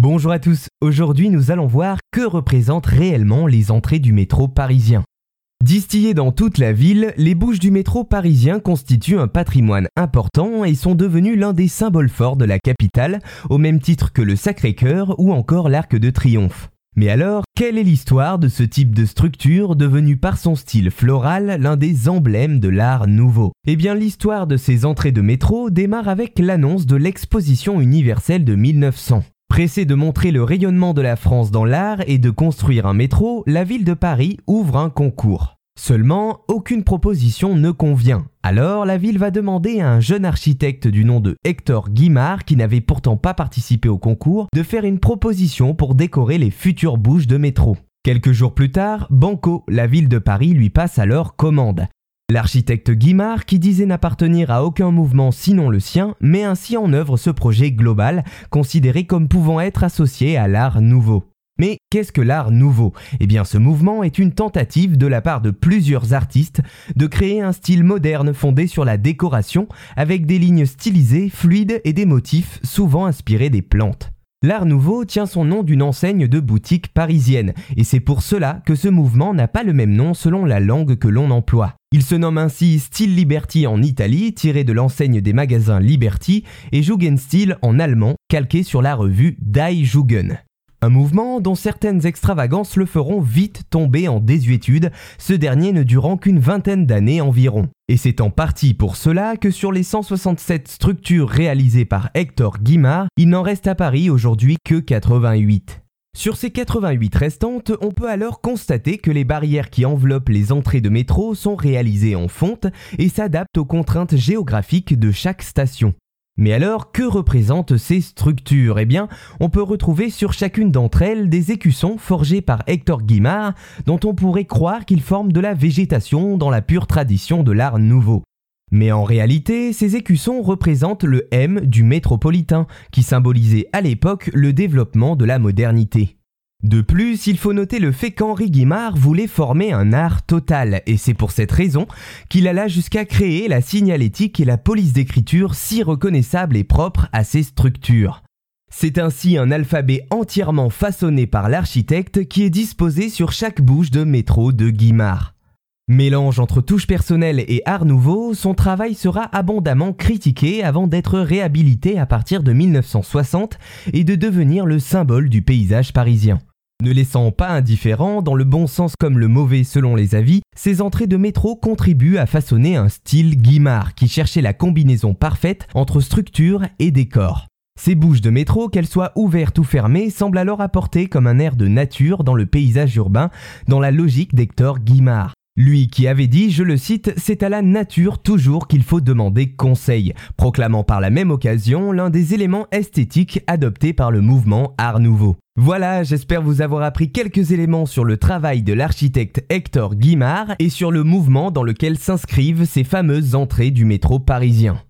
Bonjour à tous, aujourd'hui nous allons voir que représentent réellement les entrées du métro parisien. Distillées dans toute la ville, les bouches du métro parisien constituent un patrimoine important et sont devenues l'un des symboles forts de la capitale, au même titre que le Sacré-Cœur ou encore l'Arc de Triomphe. Mais alors, quelle est l'histoire de ce type de structure devenu par son style floral l'un des emblèmes de l'art nouveau? Eh bien l'histoire de ces entrées de métro démarre avec l'annonce de l'exposition universelle de 1900. Pressée de montrer le rayonnement de la France dans l'art et de construire un métro, la ville de Paris ouvre un concours. Seulement, aucune proposition ne convient. Alors, la ville va demander à un jeune architecte du nom de Hector Guimard, qui n'avait pourtant pas participé au concours, de faire une proposition pour décorer les futures bouches de métro. Quelques jours plus tard, Banco, la ville de Paris, lui passe alors commande. L'architecte Guimard, qui disait n'appartenir à aucun mouvement sinon le sien, met ainsi en œuvre ce projet global, considéré comme pouvant être associé à l'art nouveau. Mais qu'est-ce que l'art nouveau? Eh bien ce mouvement est une tentative de la part de plusieurs artistes de créer un style moderne fondé sur la décoration avec des lignes stylisées, fluides et des motifs souvent inspirés des plantes. L'art nouveau tient son nom d'une enseigne de boutique parisienne, et c'est pour cela que ce mouvement n'a pas le même nom selon la langue que l'on emploie. Il se nomme ainsi Style Liberty en Italie, tiré de l'enseigne des magasins Liberty, et Jugendstil en allemand, calqué sur la revue Die Jugend. Un mouvement dont certaines extravagances le feront vite tomber en désuétude, ce dernier ne durant qu'une vingtaine d'années environ. Et c'est en partie pour cela que sur les 167 structures réalisées par Hector Guimard, il n'en reste à Paris aujourd'hui que 88. Sur ces 88 restantes, on peut alors constater que les barrières qui enveloppent les entrées de métro sont réalisées en fonte et s'adaptent aux contraintes géographiques de chaque station. Mais alors, que représentent ces structures? Eh bien, on peut retrouver sur chacune d'entre elles des écussons forgés par Hector Guimard, dont on pourrait croire qu'ils forment de la végétation dans la pure tradition de l'art nouveau. Mais en réalité, ces écussons représentent le M du métropolitain, qui symbolisait à l'époque le développement de la modernité. De plus, il faut noter le fait qu'Henri Guimard voulait former un art total, et c'est pour cette raison qu'il alla jusqu'à créer la signalétique et la police d'écriture si reconnaissables et propres à ces structures. C'est ainsi un alphabet entièrement façonné par l'architecte qui est disposé sur chaque bouche de métro de Guimard. Mélange entre touche personnelle et art nouveau, son travail sera abondamment critiqué avant d'être réhabilité à partir de 1960 et de devenir le symbole du paysage parisien. Ne laissant pas indifférent, dans le bon sens comme le mauvais selon les avis, ces entrées de métro contribuent à façonner un style Guimard qui cherchait la combinaison parfaite entre structure et décor. Ces bouches de métro, qu'elles soient ouvertes ou fermées, semblent alors apporter comme un air de nature dans le paysage urbain, dans la logique d'Hector Guimard. Lui qui avait dit, je le cite, c'est à la nature toujours qu'il faut demander conseil, proclamant par la même occasion l'un des éléments esthétiques adoptés par le mouvement Art Nouveau. Voilà, j'espère vous avoir appris quelques éléments sur le travail de l'architecte Hector Guimard et sur le mouvement dans lequel s'inscrivent ces fameuses entrées du métro parisien.